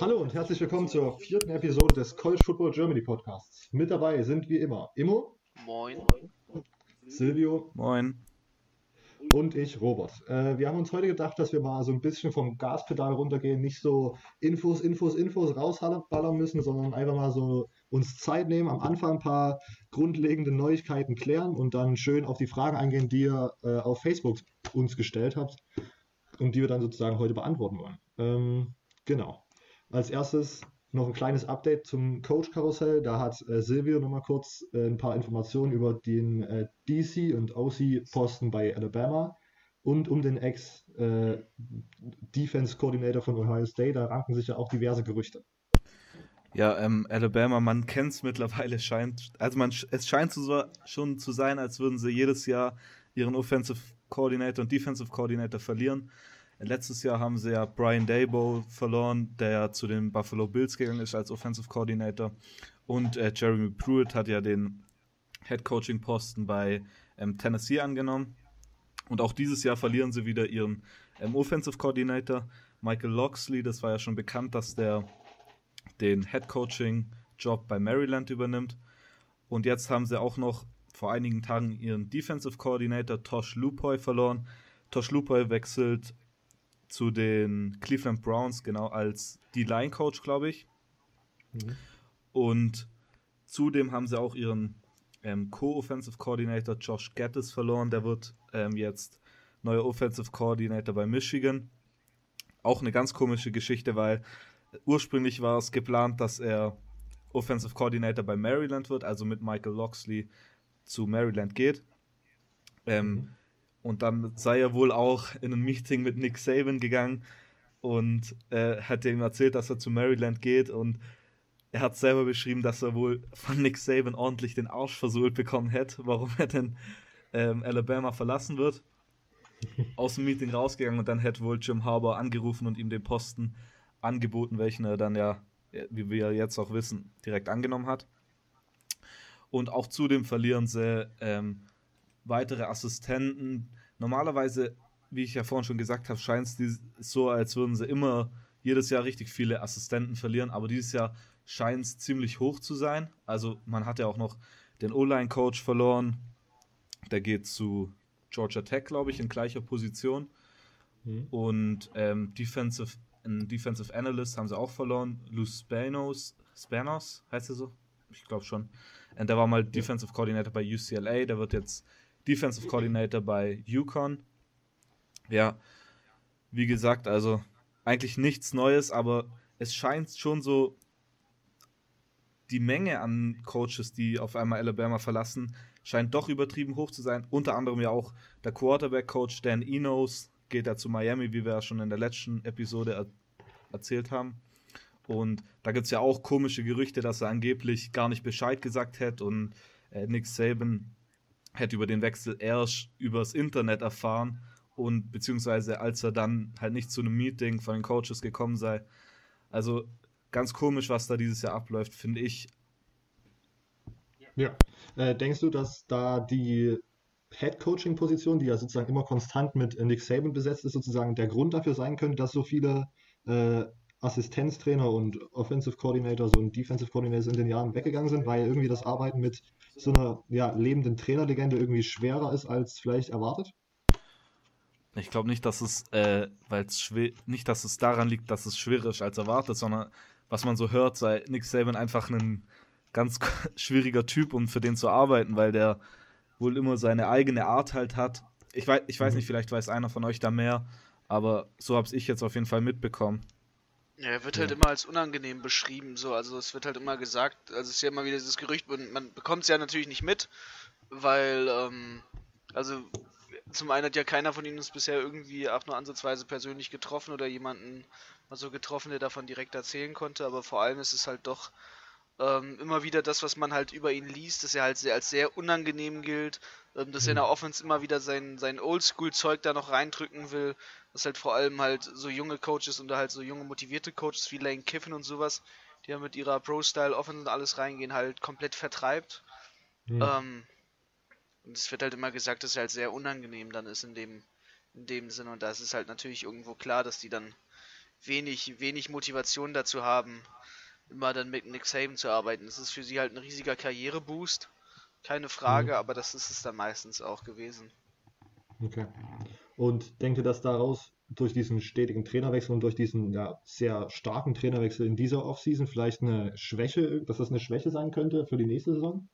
Hallo und herzlich willkommen zur vierten Episode des College Football Germany Podcasts. Mit dabei sind wie immer Immo. Moin. Silvio. Moin. Und ich, Robert. Äh, wir haben uns heute gedacht, dass wir mal so ein bisschen vom Gaspedal runtergehen, nicht so Infos, Infos, Infos rausballern müssen, sondern einfach mal so uns Zeit nehmen, am Anfang ein paar grundlegende Neuigkeiten klären und dann schön auf die Fragen eingehen, die ihr äh, auf Facebook uns gestellt habt und die wir dann sozusagen heute beantworten wollen. Ähm, genau. Als erstes noch ein kleines Update zum Coach-Karussell. Da hat äh, Silvio nochmal kurz äh, ein paar Informationen über den äh, DC- und OC-Posten bei Alabama und um den Ex-Defense-Coordinator von Ohio State. Da ranken sich ja auch diverse Gerüchte. Ja, ähm, Alabama, man kennt es mittlerweile, scheint, also man, es scheint so, schon zu sein, als würden sie jedes Jahr ihren Offensive Coordinator und Defensive Coordinator verlieren. Letztes Jahr haben sie ja Brian Dabo verloren, der ja zu den Buffalo Bills gegangen ist als Offensive Coordinator. Und äh, Jeremy Pruitt hat ja den Head Coaching Posten bei ähm, Tennessee angenommen. Und auch dieses Jahr verlieren sie wieder ihren ähm, Offensive Coordinator, Michael Loxley. Das war ja schon bekannt, dass der den Head Coaching Job bei Maryland übernimmt. Und jetzt haben sie auch noch vor einigen Tagen ihren Defensive Coordinator Tosh Lupoy verloren. Tosh Lupoy wechselt zu den Cleveland Browns, genau als D-Line-Coach, glaube ich. Mhm. Und zudem haben sie auch ihren ähm, Co-Offensive Coordinator Josh Gattis verloren. Der wird ähm, jetzt neuer Offensive Coordinator bei Michigan. Auch eine ganz komische Geschichte, weil ursprünglich war es geplant, dass er Offensive Coordinator bei Maryland wird, also mit Michael Loxley zu Maryland geht. Ähm, mhm. Und dann sei er wohl auch in ein Meeting mit Nick Saban gegangen und äh, hat ihm erzählt, dass er zu Maryland geht. Und er hat selber beschrieben, dass er wohl von Nick Saban ordentlich den Arsch versohlt bekommen hätte, warum er denn ähm, Alabama verlassen wird. Aus dem Meeting rausgegangen und dann hätte wohl Jim Harbour angerufen und ihm den Posten angeboten, welchen er dann ja, wie wir jetzt auch wissen, direkt angenommen hat. Und auch zudem verlieren sie ähm, weitere Assistenten. Normalerweise, wie ich ja vorhin schon gesagt habe, scheint es so, als würden sie immer jedes Jahr richtig viele Assistenten verlieren, aber dieses Jahr scheint es ziemlich hoch zu sein. Also man hat ja auch noch den O-Line-Coach verloren. Der geht zu Georgia Tech, glaube ich, in gleicher Position. Mhm. Und ähm, Defensive, ein Defensive Analyst haben sie auch verloren. Lou Spanos, Spanos heißt er so? Ich glaube schon. Und der war mal Defensive Coordinator bei UCLA. Der wird jetzt Defensive Coordinator bei Yukon. Ja, wie gesagt, also eigentlich nichts Neues, aber es scheint schon so die Menge an Coaches, die auf einmal Alabama verlassen, scheint doch übertrieben hoch zu sein. Unter anderem ja auch der Quarterback-Coach Dan Enos geht ja zu Miami, wie wir ja schon in der letzten Episode er erzählt haben. Und da gibt es ja auch komische Gerüchte, dass er angeblich gar nicht Bescheid gesagt hätte und äh, Nick Saban hätte über den Wechsel erst übers Internet erfahren und beziehungsweise als er dann halt nicht zu einem Meeting von den Coaches gekommen sei. Also ganz komisch, was da dieses Jahr abläuft, finde ich. Ja. Äh, denkst du, dass da die Head-Coaching-Position, die ja sozusagen immer konstant mit Nick Saban besetzt ist, sozusagen der Grund dafür sein könnte, dass so viele äh, Assistenztrainer und Offensive Coordinators und Defensive Coordinators in den Jahren weggegangen sind, weil irgendwie das Arbeiten mit so einer ja, lebenden Trainerlegende irgendwie schwerer ist als vielleicht erwartet? Ich glaube nicht, dass es, äh, weil es nicht, dass es daran liegt, dass es schwerer ist als erwartet, sondern was man so hört, sei Nick Saban einfach ein ganz schwieriger Typ, um für den zu arbeiten, weil der wohl immer seine eigene Art halt hat. Ich weiß, ich weiß mhm. nicht, vielleicht weiß einer von euch da mehr, aber so habe ich jetzt auf jeden Fall mitbekommen. Ja, er wird halt immer als unangenehm beschrieben, so. Also es wird halt immer gesagt, also es ist ja immer wieder dieses Gerücht, und man bekommt es ja natürlich nicht mit, weil, ähm, also zum einen hat ja keiner von ihnen uns bisher irgendwie auch nur ansatzweise persönlich getroffen oder jemanden mal so getroffen, der davon direkt erzählen konnte, aber vor allem ist es halt doch ähm, immer wieder das, was man halt über ihn liest, dass er halt sehr, als sehr unangenehm gilt, ähm, dass er in der mhm. Offense immer wieder sein, sein Oldschool-Zeug da noch reindrücken will, dass halt vor allem halt so junge Coaches und halt so junge motivierte Coaches wie Lane Kiffin und sowas, die ja mit ihrer Pro-Style-Offense und alles reingehen, halt komplett vertreibt. Mhm. Ähm, und es wird halt immer gesagt, dass er halt sehr unangenehm dann ist in dem, in dem Sinne. Und da ist es halt natürlich irgendwo klar, dass die dann wenig, wenig Motivation dazu haben, immer dann mit Nick Saban zu arbeiten. Das ist für sie halt ein riesiger Karriereboost, keine Frage, mhm. aber das ist es dann meistens auch gewesen. Okay. Und denkt ihr, dass daraus durch diesen stetigen Trainerwechsel und durch diesen ja, sehr starken Trainerwechsel in dieser Offseason vielleicht eine Schwäche, dass das eine Schwäche sein könnte für die nächste Saison?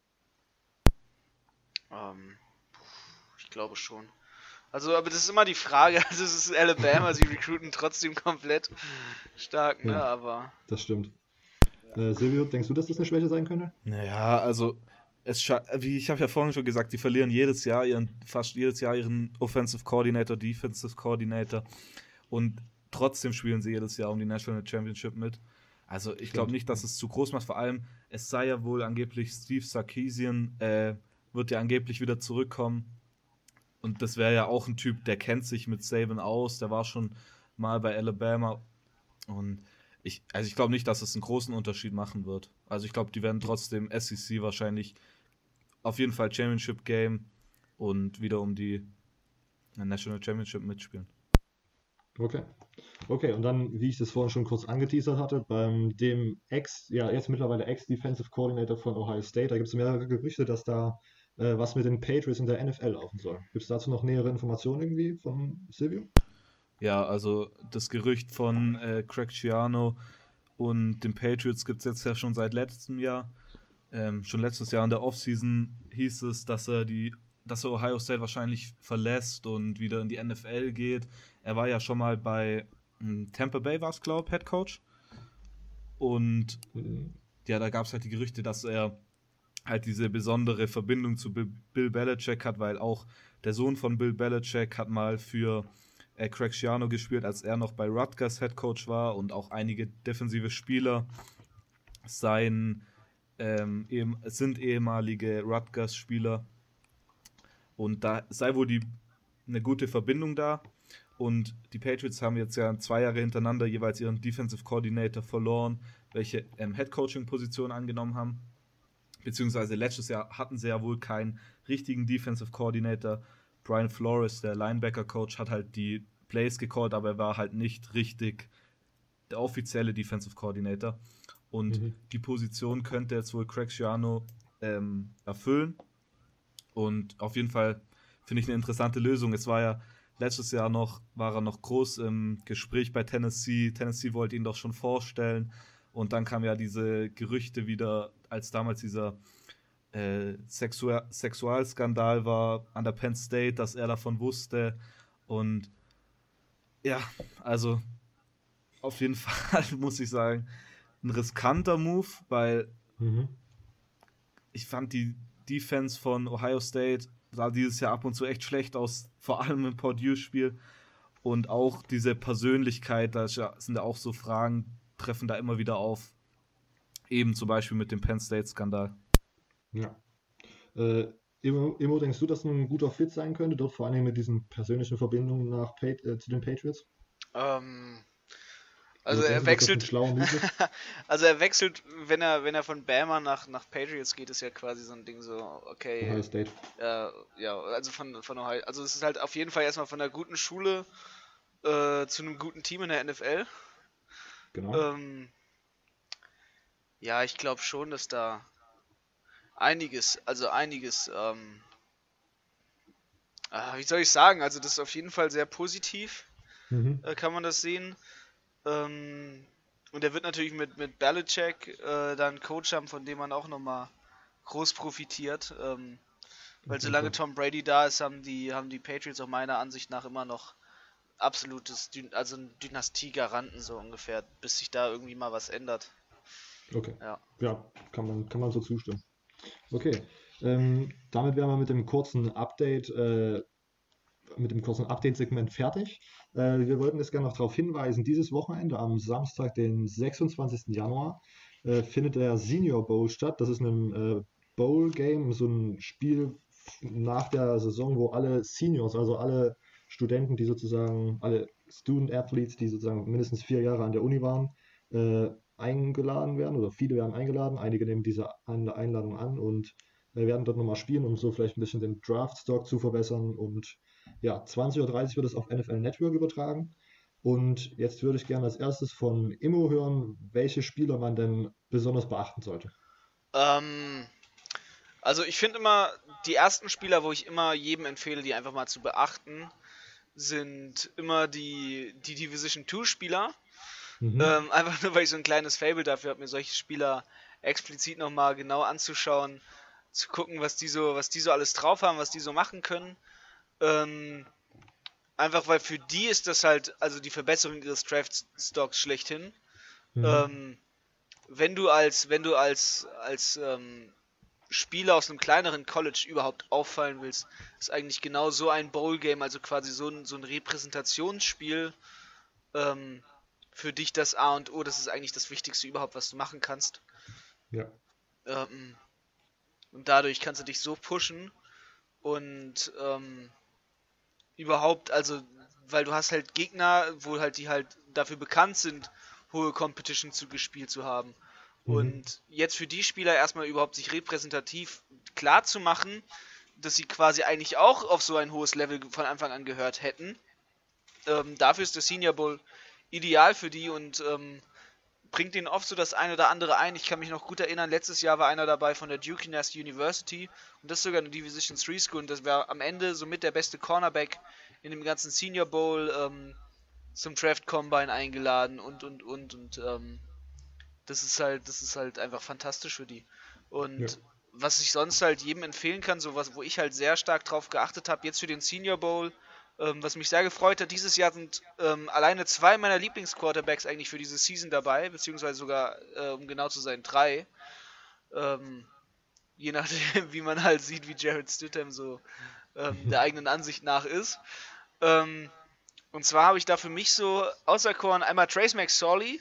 Ähm, ich glaube schon. Also, aber das ist immer die Frage. Also, es ist Alabama, sie recruiten trotzdem komplett stark, ne? Ja, aber. Das stimmt. Äh, Silvio, denkst du, dass das eine Schwäche sein könnte? Naja, also, es wie ich habe ja vorhin schon gesagt, die verlieren jedes Jahr ihren, fast jedes Jahr ihren Offensive Coordinator, Defensive Coordinator und trotzdem spielen sie jedes Jahr um die National Championship mit. Also, ich glaube nicht, dass es zu groß macht. Vor allem, es sei ja wohl angeblich Steve Sarkisian, äh, wird ja angeblich wieder zurückkommen und das wäre ja auch ein Typ, der kennt sich mit Saban aus, der war schon mal bei Alabama. Und ich, also ich glaube nicht, dass es einen großen Unterschied machen wird. Also ich glaube, die werden trotzdem SEC wahrscheinlich auf jeden Fall Championship Game und wieder um die National Championship mitspielen. Okay. Okay, und dann, wie ich das vorhin schon kurz angeteasert hatte, beim dem Ex, ja, jetzt mittlerweile Ex-Defensive Coordinator von Ohio State, da gibt es mehrere Gerüchte, dass da äh, was mit den Patriots in der NFL laufen soll. Gibt es dazu noch nähere Informationen irgendwie von Silvio? Ja, also das Gerücht von äh, Craig Ciano und den Patriots gibt es jetzt ja schon seit letztem Jahr. Ähm, schon letztes Jahr in der Offseason hieß es, dass er die, dass er Ohio State wahrscheinlich verlässt und wieder in die NFL geht. Er war ja schon mal bei hm, Tampa Bay, war es, glaube ich, Head Coach. Und ja, da gab es halt die Gerüchte, dass er halt diese besondere Verbindung zu Bill Belichick hat, weil auch der Sohn von Bill Belichick hat mal für äh, Craig Schiano gespielt, als er noch bei Rutgers Head Coach war und auch einige defensive Spieler sein, ähm, ehem, sind ehemalige Rutgers-Spieler und da sei wohl die, eine gute Verbindung da. Und die Patriots haben jetzt ja zwei Jahre hintereinander jeweils ihren Defensive Coordinator verloren, welche ähm, Head Coaching Position angenommen haben beziehungsweise letztes Jahr hatten sie ja wohl keinen richtigen Defensive Coordinator. Brian Flores, der Linebacker-Coach, hat halt die Plays gecallt, aber er war halt nicht richtig der offizielle Defensive Coordinator. Und mhm. die Position könnte jetzt wohl Craig Schiano ähm, erfüllen. Und auf jeden Fall finde ich eine interessante Lösung. Es war ja letztes Jahr noch, war er noch groß im Gespräch bei Tennessee. Tennessee wollte ihn doch schon vorstellen. Und dann kamen ja diese Gerüchte wieder, als damals dieser äh, Sexual Sexualskandal war an der Penn State, dass er davon wusste. Und ja, also auf jeden Fall muss ich sagen, ein riskanter Move, weil mhm. ich fand die Defense von Ohio State sah dieses Jahr ab und zu echt schlecht aus, vor allem im Purdue-Spiel. Und auch diese Persönlichkeit, da sind ja auch so Fragen, treffen da immer wieder auf. Eben zum Beispiel mit dem Penn State-Skandal. Ja. Äh, Immo, Immo, denkst du, dass ein guter Fit sein könnte, dort vor allem mit diesen persönlichen Verbindungen nach äh, zu den Patriots? Ähm, also er wechselt. also er wechselt, wenn er, wenn er von Bama nach, nach Patriots geht, ist ja quasi so ein Ding so, okay. Ohio State. Äh, ja, also von, von Ohio. Also es ist halt auf jeden Fall erstmal von einer guten Schule äh, zu einem guten Team in der NFL. Genau. Ähm, ja, ich glaube schon, dass da einiges, also einiges, ähm, äh, wie soll ich sagen, also das ist auf jeden Fall sehr positiv, mhm. äh, kann man das sehen. Ähm, und er wird natürlich mit, mit Belichick äh, dann Coach haben, von dem man auch nochmal groß profitiert. Ähm, weil solange Tom Brady da ist, haben die, haben die Patriots auch meiner Ansicht nach immer noch absolutes, Dyn also ein Dynastie-Garanten so ungefähr, bis sich da irgendwie mal was ändert. Okay. Ja, ja kann, man, kann man so zustimmen. Okay. Ähm, damit wären wir mit dem kurzen Update, äh, mit dem kurzen Update-Segment fertig. Äh, wir wollten jetzt gerne noch darauf hinweisen, dieses Wochenende am Samstag, den 26. Januar, äh, findet der Senior Bowl statt. Das ist ein äh, Bowl-Game, so ein Spiel nach der Saison, wo alle Seniors, also alle Studenten, die sozusagen, alle Student Athletes, die sozusagen mindestens vier Jahre an der Uni waren, äh, eingeladen werden oder viele werden eingeladen. Einige nehmen diese Einladung an und äh, werden dort nochmal spielen, um so vielleicht ein bisschen den Draft-Stock zu verbessern. Und ja, 20.30 Uhr wird es auf NFL Network übertragen. Und jetzt würde ich gerne als erstes von Immo hören, welche Spieler man denn besonders beachten sollte. Ähm, also ich finde immer, die ersten Spieler, wo ich immer jedem empfehle, die einfach mal zu beachten, sind immer die, die Division 2 Spieler. Mhm. Ähm, einfach nur, weil ich so ein kleines Fable dafür habe, mir solche Spieler explizit nochmal genau anzuschauen, zu gucken, was die so, was die so alles drauf haben, was die so machen können. Ähm, einfach weil für die ist das halt, also die Verbesserung ihres Draft-Stocks schlechthin. Mhm. Ähm, wenn du als, wenn du als, als ähm, Spieler aus einem kleineren College überhaupt auffallen willst, ist eigentlich genau so ein Bowl-Game, also quasi so ein, so ein Repräsentationsspiel ähm, für dich das A und O. Das ist eigentlich das Wichtigste überhaupt, was du machen kannst. Ja. Ähm, und dadurch kannst du dich so pushen und ähm, überhaupt, also, weil du hast halt Gegner, wo halt die halt dafür bekannt sind, hohe Competition zu gespielt zu haben. Mhm. Und jetzt für die Spieler erstmal überhaupt sich repräsentativ klar zu machen, dass sie quasi eigentlich auch auf so ein hohes Level von Anfang an gehört hätten. Ähm, dafür ist der Senior Bowl ideal für die und ähm, bringt ihnen oft so das eine oder andere ein. Ich kann mich noch gut erinnern, letztes Jahr war einer dabei von der Duke Nest University und das ist sogar eine Division 3 School und das war am Ende somit der beste Cornerback in dem ganzen Senior Bowl ähm, zum Draft Combine eingeladen und und und und ähm, das ist halt, das ist halt einfach fantastisch für die. Und ja. was ich sonst halt jedem empfehlen kann, so was, wo ich halt sehr stark drauf geachtet habe, jetzt für den Senior Bowl, ähm, was mich sehr gefreut hat, dieses Jahr sind ähm, alleine zwei meiner Lieblingsquarterbacks eigentlich für diese Season dabei, beziehungsweise sogar, äh, um genau zu sein, drei. Ähm, je nachdem, wie man halt sieht, wie Jared Stidham so ähm, der eigenen Ansicht nach ist. Ähm, und zwar habe ich da für mich so auserkoren einmal Trace McSorley,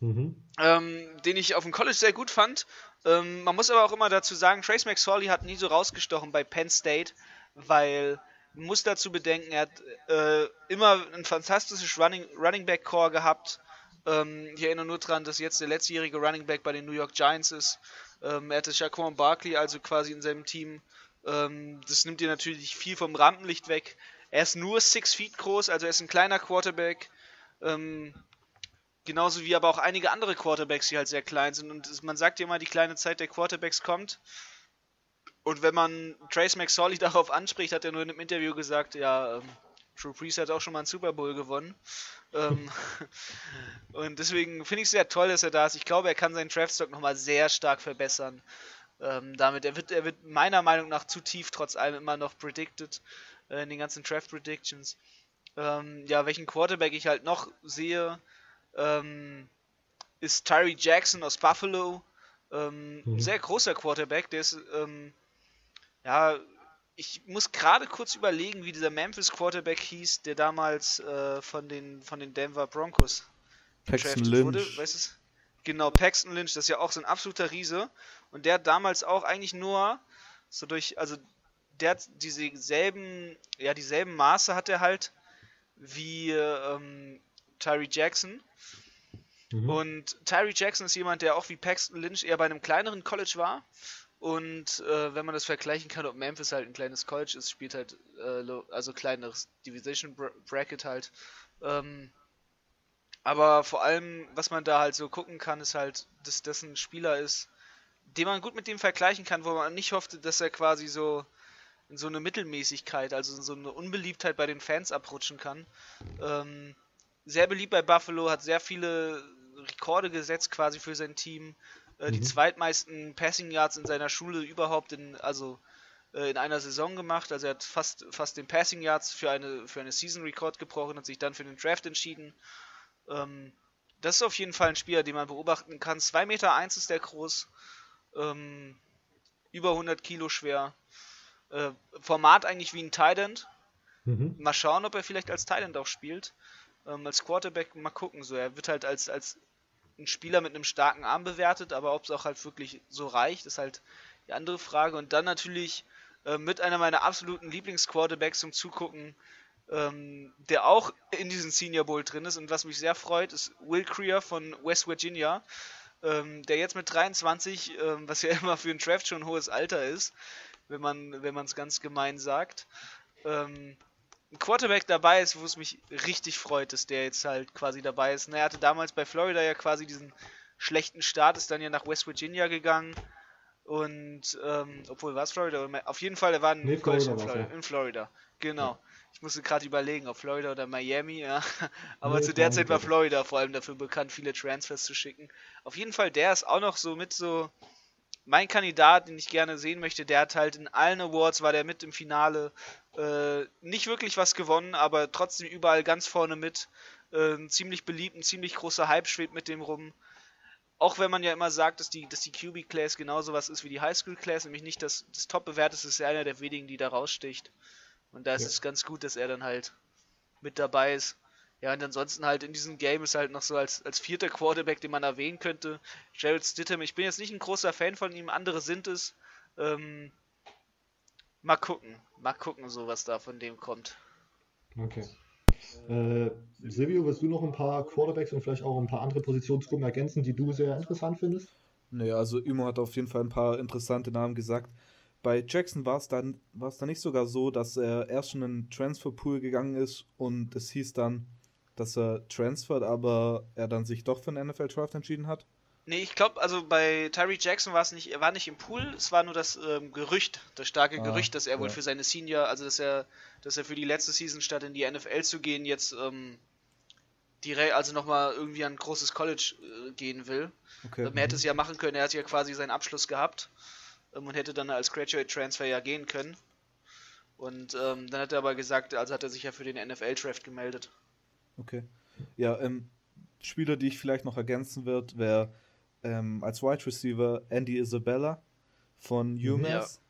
mhm. ähm, den ich auf dem College sehr gut fand. Man muss aber auch immer dazu sagen, Trace McSorley hat nie so rausgestochen bei Penn State, weil muss dazu bedenken, er hat äh, immer ein fantastisches Running, Running Back Core gehabt. Ähm, ich erinnere nur daran, dass jetzt der letztjährige Running Back bei den New York Giants ist. Ähm, er hatte Shaquan Barkley also quasi in seinem Team. Ähm, das nimmt dir natürlich viel vom Rampenlicht weg. Er ist nur 6 Feet groß, also er ist ein kleiner Quarterback. Ähm, genauso wie aber auch einige andere Quarterbacks, die halt sehr klein sind. Und man sagt ja immer, die kleine Zeit der Quarterbacks kommt. Und wenn man Trace McSorley darauf anspricht, hat er nur in einem Interview gesagt, ja, ähm, Drew Priest hat auch schon mal einen Super Bowl gewonnen. ähm, und deswegen finde ich es sehr toll, dass er da ist. Ich glaube, er kann seinen Draftstock nochmal sehr stark verbessern. Ähm, damit, er wird, er wird meiner Meinung nach zu tief trotz allem immer noch predicted äh, in den ganzen Draft Predictions. Ähm, ja, welchen Quarterback ich halt noch sehe, ähm, ist Tyree Jackson aus Buffalo. Ähm, mhm. Sehr großer Quarterback, der ist ähm, ja, ich muss gerade kurz überlegen, wie dieser Memphis Quarterback hieß, der damals äh, von, den, von den Denver Broncos Paxton Lynch. wurde. Weißt du? Genau, Paxton Lynch, das ist ja auch so ein absoluter Riese. Und der hat damals auch eigentlich nur so durch, also der hat dieselben, ja, dieselben Maße hat er halt wie ähm, Tyree Jackson. Mhm. Und Tyree Jackson ist jemand, der auch wie Paxton Lynch eher bei einem kleineren College war und äh, wenn man das vergleichen kann, ob Memphis halt ein kleines College ist, spielt halt, äh, also kleineres Division Bracket halt. Ähm, aber vor allem, was man da halt so gucken kann, ist halt, dass das ein Spieler ist, den man gut mit dem vergleichen kann, wo man nicht hofft, dass er quasi so in so eine Mittelmäßigkeit, also in so eine Unbeliebtheit bei den Fans abrutschen kann. Ähm, sehr beliebt bei Buffalo, hat sehr viele Rekorde gesetzt quasi für sein Team. Äh, die mhm. zweitmeisten Passing Yards in seiner Schule überhaupt in, also äh, in einer Saison gemacht. Also er hat fast, fast den Passing Yards für eine, für eine Season Record gebrochen und sich dann für den Draft entschieden. Ähm, das ist auf jeden Fall ein Spieler, den man beobachten kann. 2,1 Meter eins ist der groß, ähm, über 100 Kilo schwer. Äh, Format eigentlich wie ein Tident. Mhm. Mal schauen, ob er vielleicht als Tident auch spielt. Ähm, als Quarterback mal gucken. So, er wird halt als, als ein Spieler mit einem starken Arm bewertet, aber ob es auch halt wirklich so reicht, ist halt die andere Frage. Und dann natürlich äh, mit einer meiner absoluten Lieblingsquarterbacks zum Zugucken, ähm, der auch in diesem Senior Bowl drin ist. Und was mich sehr freut, ist Will Creer von West Virginia, ähm, der jetzt mit 23, ähm, was ja immer für einen Draft schon ein hohes Alter ist, wenn man wenn es ganz gemein sagt, ähm, ein Quarterback dabei ist, wo es mich richtig freut, dass der jetzt halt quasi dabei ist. Und er hatte damals bei Florida ja quasi diesen schlechten Start, ist dann ja nach West Virginia gegangen. Und, ähm, obwohl war es Florida? Auf jeden Fall, er war in, Nee, Florida in, Florida, in Florida. Genau. Ja. Ich musste gerade überlegen, ob Florida oder Miami, ja. Aber Nee, zu der Zeit war. Florida vor allem dafür bekannt, viele Transfers zu schicken. Auf jeden Fall, der ist auch noch so mit so mein Kandidat, den ich gerne sehen möchte. Der hat halt in allen Awards, war der mit im Finale. Äh, nicht wirklich was gewonnen, aber trotzdem überall ganz vorne mit. Äh, ziemlich beliebt, ein ziemlich großer Hype schwebt mit dem rum. Auch wenn man ja immer sagt, dass die, dass die QB-Class genauso was ist wie die Highschool-Class, nämlich nicht das, das Top-bewerteste, ist ja einer der wenigen, die da raussticht. Und da ist Ja. es ganz gut, dass er dann halt mit dabei ist. Ja, und ansonsten halt in diesem Game ist halt noch so als, als vierter Quarterback, den man erwähnen könnte, Jared Stidham. Ich bin jetzt nicht ein großer Fan von ihm, andere sind es. Ähm, mal gucken, mal gucken, so was da von dem kommt. Okay. Äh, Silvio, willst du noch ein paar Quarterbacks und vielleicht auch ein paar andere Positionsgruppen ergänzen, die du sehr interessant findest? Nee, also Imo hat auf jeden Fall ein paar interessante Namen gesagt. Bei Jackson war es dann, war es dann nicht sogar so, dass er erst schon in den Transferpool gegangen ist und es hieß dann, dass er transfert, aber er dann sich doch für einen NFL-Draft entschieden hat? Nee, ich glaube, also bei Tyree Jackson war es nicht, er war nicht im Pool, es war nur das ähm, Gerücht, das starke Ah, Gerücht, dass er wohl ja. für seine Senior, also dass er, dass er für die letzte Season statt in die NFL zu gehen, jetzt ähm, direkt, also nochmal irgendwie an ein großes College äh, gehen will. Okay. Ähm, er hätte es ja machen können, er hat ja quasi seinen Abschluss gehabt ähm, und hätte dann als Graduate Transfer ja gehen können. Und ähm, dann hat er aber gesagt, also hat er sich ja für den NFL-Draft gemeldet. Okay. Ja, ähm, Spieler, die ich vielleicht noch ergänzen wird, wäre ähm, als Wide Receiver Andy Isabella von UMass.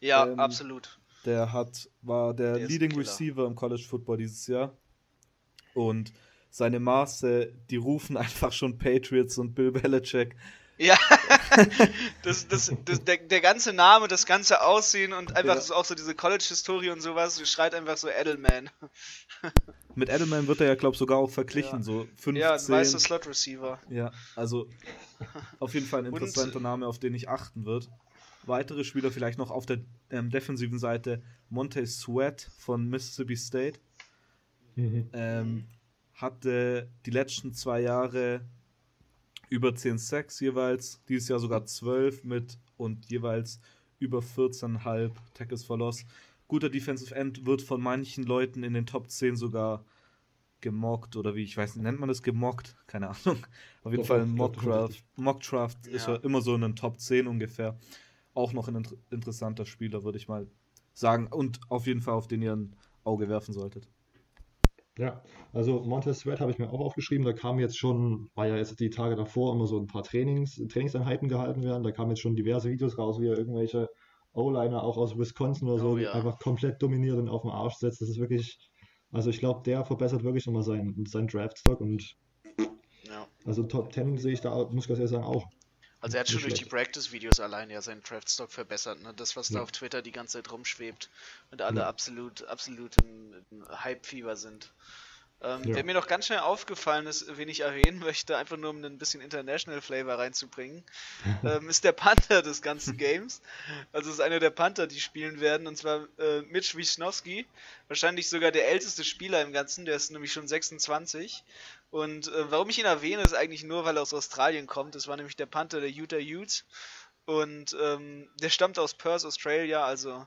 Ja, Ähm, absolut. Der hat, war der, Der Leading. Receiver im College Football dieses Jahr. Und seine Maße, die rufen einfach schon Patriots und Bill Belichick. Ja, das, das, das, der, der ganze Name, das ganze Aussehen und einfach Ja. so, auch so diese College-Historie und sowas, schreit einfach so Edelman. Mit Edelman wird er ja, glaube ich, sogar auch verglichen. Ja. So 15. Ja, ein weißer Slot-Receiver. Ja, also auf jeden Fall ein Und- interessanter Name, auf den ich achten wird. Weitere Spieler vielleicht noch auf der ähm, defensiven Seite Monte Sweat von Mississippi State. Mhm. Ähm, hatte die letzten zwei Jahre über 10 Sacks jeweils, dieses Jahr sogar 12 mit und jeweils über 14,5 Tackles for Loss. Guter Defensive End wird von manchen Leuten in den Top 10 sogar gemockt oder wie ich weiß, nennt man das gemockt? Keine Ahnung. Auf jeden Doch, Fall Mockdraft. Mockdraft ist Ja. er immer so in den Top 10 ungefähr. Auch noch ein inter interessanter Spieler, würde ich mal sagen. Und auf jeden Fall, auf den ihr ein Auge werfen solltet. Ja, also Montez Sweat habe ich mir auch aufgeschrieben. Da kam jetzt schon, war ja jetzt die Tage davor immer so ein paar Trainings, Trainingseinheiten gehalten werden. Da kamen jetzt schon diverse Videos raus, wie er irgendwelche O-Liner auch aus Wisconsin oder so Oh ja. einfach komplett dominiert und auf den Arsch setzt. Das ist wirklich, also ich glaube, der verbessert wirklich nochmal seinen, seinen Draftstock und Ja. also Top 10 sehe ich da, muss ich ganz ehrlich sagen, auch. Also er hat schon durch die. Practice-Videos allein ja seinen Draftstock verbessert, ne? Das, was da Ja. auf Twitter die ganze Zeit rumschwebt und alle Ja. absolut, absolut im, im Hype-Fieber sind. Ähm, Ja. Wer mir noch ganz schnell aufgefallen ist, wen ich erwähnen möchte, einfach nur um ein bisschen International Flavor reinzubringen, ähm, ist der Panther des ganzen Games. Also es ist einer der Panther, die spielen werden, und zwar äh, Mitch Wisnowski, wahrscheinlich sogar der älteste Spieler im Ganzen, der ist nämlich schon 26. Und äh, warum ich ihn erwähne, ist eigentlich nur, weil er aus Australien kommt. Das war nämlich der Panther der Utah Utes. Und ähm, der stammt aus Perth, Australia, also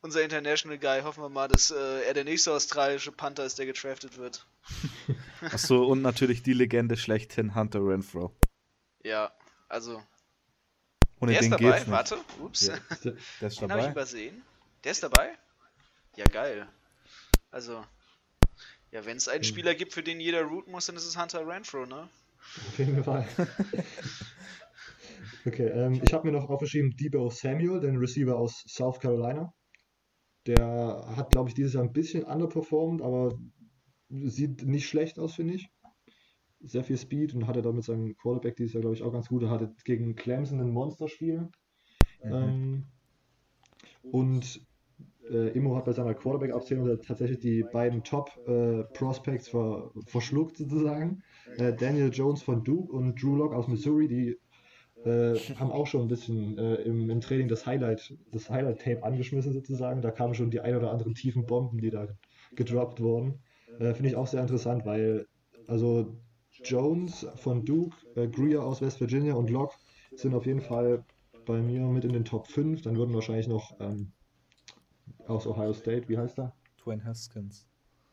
unser International Guy. Hoffen wir mal, dass äh, er der nächste australische Panther ist, der getraftet wird. Achso, und natürlich die Legende schlechthin, Hunter Renfro. Ja, also. Ohne der ist den dabei, geht's nicht. warte. Ups. Ja. Der ist Den habe ich dabei. übersehen. Der ist dabei? Ja, geil. Also. Ja, wenn es einen Hm. Spieler gibt, für den jeder routen muss, dann ist es Hunter Renfro, ne? Auf jeden Fall. Okay, ähm, ich habe mir noch aufgeschrieben Debo Samuel, den Receiver aus South Carolina. Der hat, glaube ich, dieses Jahr ein bisschen underperformed, aber sieht nicht schlecht aus, finde ich. Sehr viel Speed und hatte da mit seinem Quarterback dieses Jahr, glaube ich, auch ganz gut. Er hatte gegen Clemson ein Monsterspiel. Mhm. Ähm, und äh, Immo hat bei seiner Quarterback-Aufzählung tatsächlich die beiden Top-Prospects ver verschluckt, sozusagen. Äh, Daniel Jones von Duke und Drew Lock aus Missouri, die äh, haben auch schon ein bisschen äh, im, im, Training das Highlight, das Highlight-Tape angeschmissen sozusagen. Da kamen schon die ein oder anderen tiefen Bomben, die da gedroppt wurden. Äh, Finde ich auch sehr interessant, weil also Jones von Duke, äh, Greer aus West Virginia und Locke sind auf jeden Fall bei mir mit in den Top 5. Dann würden wahrscheinlich noch ähm, aus Ohio State, wie heißt er? Dwayne Haskins.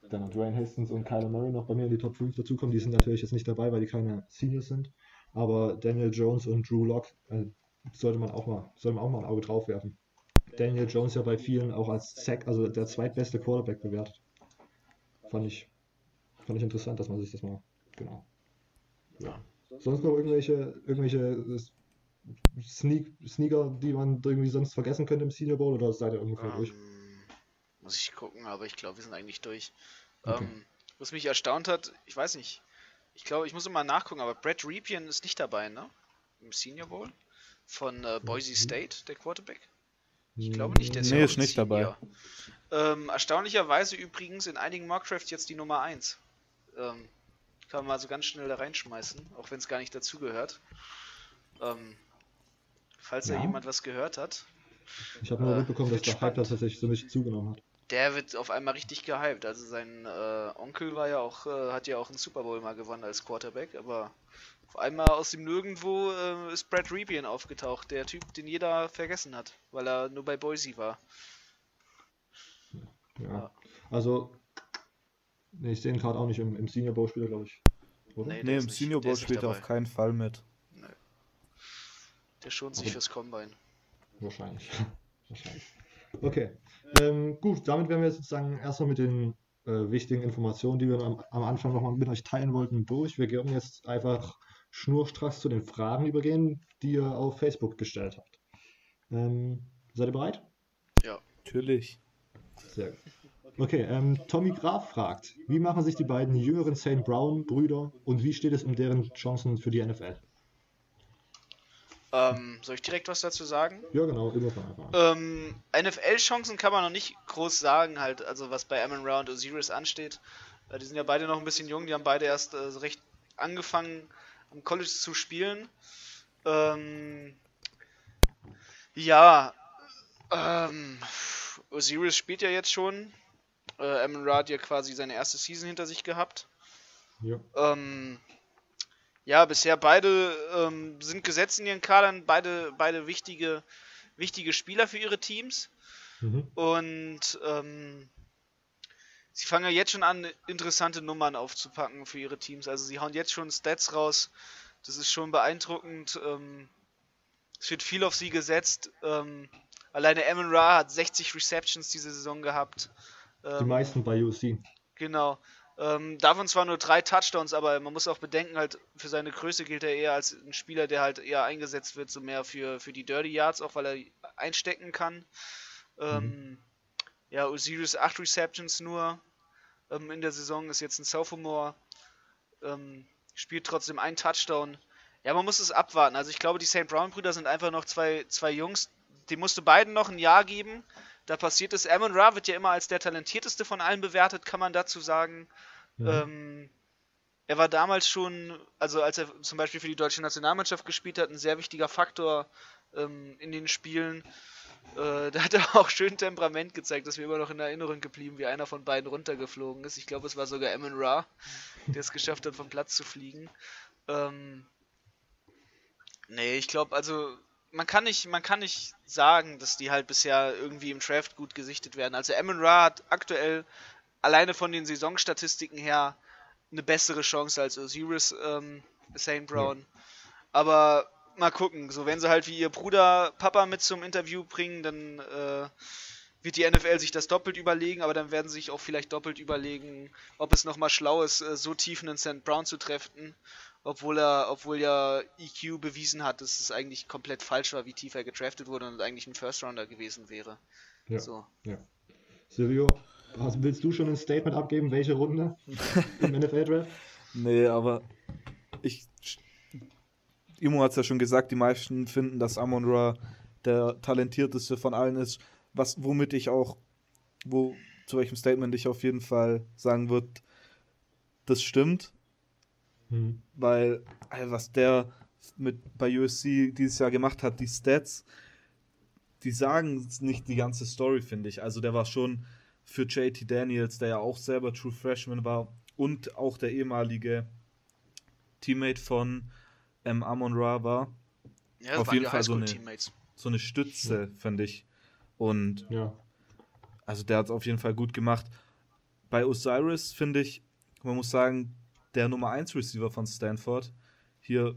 Dann Dwayne Haskins und Kyler Murray noch bei mir in die Top 5 dazukommen. Die sind natürlich jetzt nicht dabei, weil die keine Seniors sind. Aber Daniel Jones und Drew Locke äh, sollte man auch mal, sollte man auch mal ein Auge drauf werfen. Daniel Jones ja bei vielen auch als Sack, also der zweitbeste Quarterback bewertet. Fand ich, fand ich interessant, dass man sich das mal, genau. Ja. Sonst noch irgendwelche, irgendwelche Sneak, Sneaker, die man irgendwie sonst vergessen könnte im Senior Bowl oder seid ihr ungefähr um, durch? Muss ich gucken, aber ich glaube, wir sind eigentlich durch. Okay. Ähm, was mich erstaunt hat, ich weiß nicht, ich glaube, ich muss mal nachgucken, aber Brad Ripien ist nicht dabei, ne? Im Senior Bowl von äh, Boise mhm. State, der Quarterback. Ich glaube nicht, der ist, nee, ist nicht Senior. dabei. Ähm, erstaunlicherweise übrigens in einigen Mockcrafts jetzt die Nummer 1. Ähm, kann man mal so ganz schnell da reinschmeißen, auch wenn es gar nicht dazugehört. Ähm, falls ja. da jemand was gehört hat. Ich habe nur äh, mitbekommen, dass der Hype tatsächlich so nicht zugenommen hat. Der wird auf einmal richtig gehypt. Also sein äh, Onkel war ja auch, äh, hat ja auch einen Super Bowl mal gewonnen als Quarterback, aber auf einmal aus dem Nirgendwo äh, ist Brad Ripien aufgetaucht, der Typ, den jeder vergessen hat, weil er nur bei Boise war. Ja. ja. Also, nee, ich sehe ihn gerade auch nicht im, im Senior Bowl Spieler, glaube ich. Oder? Nee, nee im nicht, Senior Bowl spielt er auf keinen Fall mit. Nee. Der schont sich fürs Combine. Wahrscheinlich. Wahrscheinlich. Okay. Ähm, gut, damit wären wir jetzt sozusagen erstmal mit den äh, wichtigen Informationen, die wir am, am Anfang nochmal mit euch teilen wollten, durch. Wir werden jetzt einfach schnurstracks zu den Fragen übergehen, die ihr auf Facebook gestellt habt. Ähm, seid ihr bereit? Ja. Natürlich. Sehr gut. Okay, ähm, Tommy Graf fragt, wie machen sich die beiden jüngeren St. Brown-Brüder und wie steht es um deren Chancen für die NFL? Ähm, soll ich direkt was dazu sagen? Ja, genau, immer von Anfang ähm, NFL-Chancen kann man noch nicht groß sagen, halt, also was bei Amon Ra und Osiris ansteht. Äh, die sind ja beide noch ein bisschen jung, die haben beide erst äh, recht angefangen am College zu spielen. Ähm, ja, ähm, Osiris spielt ja jetzt schon. Äh, Amon Ra hat ja quasi seine erste Season hinter sich gehabt. Ja. Ähm, ja, bisher beide ähm, sind gesetzt in ihren Kadern, beide, beide wichtige, wichtige Spieler für ihre Teams. Mhm. Und ähm, sie fangen ja jetzt schon an, interessante Nummern aufzupacken für ihre Teams. Also sie hauen jetzt schon Stats raus. Das ist schon beeindruckend. Ähm, es wird viel auf sie gesetzt. Ähm, alleine Amon Ra hat 60 Receptions diese Saison gehabt. Die ähm, meisten bei UC. Genau. Ähm, davon zwar nur drei Touchdowns, aber man muss auch bedenken, halt für seine Größe gilt er eher als ein Spieler, der halt eher eingesetzt wird, so mehr für, für die Dirty Yards, auch weil er einstecken kann. Ähm, mhm. Ja, Osiris 8 Receptions nur ähm, in der Saison, ist jetzt ein Sophomore, ähm, spielt trotzdem einen Touchdown. Ja, man muss es abwarten. Also ich glaube, die St. Brown-Brüder sind einfach noch zwei, zwei Jungs, die musste beiden noch ein Jahr geben da passiert ist. Amon Ra wird ja immer als der talentierteste von allen bewertet, kann man dazu sagen. Mhm. Ähm, er war damals schon, also als er zum Beispiel für die deutsche Nationalmannschaft gespielt hat, ein sehr wichtiger Faktor ähm, in den Spielen. Äh, da hat er auch schön Temperament gezeigt, das mir immer noch in Erinnerung geblieben, wie einer von beiden runtergeflogen ist. Ich glaube, es war sogar Amon Ra, der es geschafft hat, vom Platz zu fliegen. Ähm, nee, ich glaube, also man kann nicht, man kann nicht sagen, dass die halt bisher irgendwie im Draft gut gesichtet werden. Also Amon Ra hat aktuell alleine von den Saisonstatistiken her eine bessere Chance als Osiris ähm, St. Brown. Ja. Aber mal gucken, so wenn sie halt wie ihr Bruder Papa mit zum Interview bringen, dann äh, wird die NFL sich das doppelt überlegen, aber dann werden sie sich auch vielleicht doppelt überlegen, ob es nochmal schlau ist, äh, so tief einen St. Brown zu treffen obwohl er, obwohl ja EQ bewiesen hat, dass es eigentlich komplett falsch war, wie tief er gedraftet wurde und eigentlich ein First Rounder gewesen wäre. Ja. So. ja. Silvio, willst du schon ein Statement abgeben, welche Runde im NFL Draft? Nee, aber ich. Imo hat es ja schon gesagt, die meisten finden, dass Amon Ra der talentierteste von allen ist, was womit ich auch, wo zu welchem Statement ich auf jeden Fall sagen würde, das stimmt. Mhm. Weil, also was der mit bei USC dieses Jahr gemacht hat, die Stats, die sagen nicht die ganze Story, finde ich. Also der war schon für JT Daniels, der ja auch selber True Freshman war und auch der ehemalige Teammate von ähm, Amon Ra war. Ja, auf jeden Fall so eine, so eine Stütze, ja. fand ich. Und ja. also der hat es auf jeden Fall gut gemacht. Bei Osiris finde ich, man muss sagen, der Nummer 1 Receiver von Stanford, hier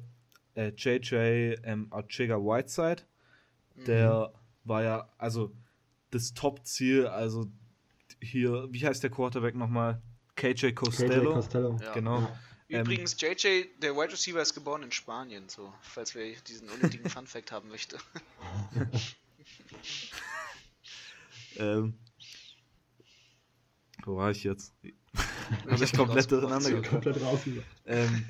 äh, JJ ähm, Archega Whiteside, der mhm. war ja, also das Top-Ziel, also hier, wie heißt der Quarterback nochmal? KJ Costello. KJ Costello. Ja. Genau. Ja. Übrigens, JJ, der Wide Receiver, ist geboren in Spanien, so, falls wir diesen unnötigen Fun-Fact haben möchte. ähm, wo war ich jetzt? Habe ich komplett durcheinander raus. Ähm,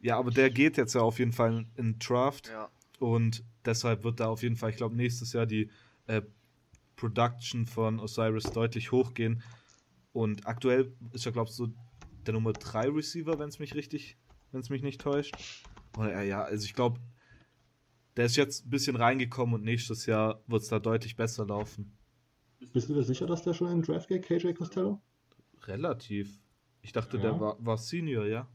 ja, aber der geht jetzt ja auf jeden Fall in Draft. Ja. Und deshalb wird da auf jeden Fall, ich glaube, nächstes Jahr die äh, Production von Osiris deutlich hochgehen. Und aktuell ist er, glaube ich, so der Nummer 3 Receiver, wenn es mich richtig, wenn es mich nicht täuscht. Oder ja, also ich glaube, der ist jetzt ein bisschen reingekommen und nächstes Jahr wird es da deutlich besser laufen. Bist du dir sicher, dass der schon in Draft geht, KJ Costello? Relativ. Ich dachte, ja. der war, war Senior, ja?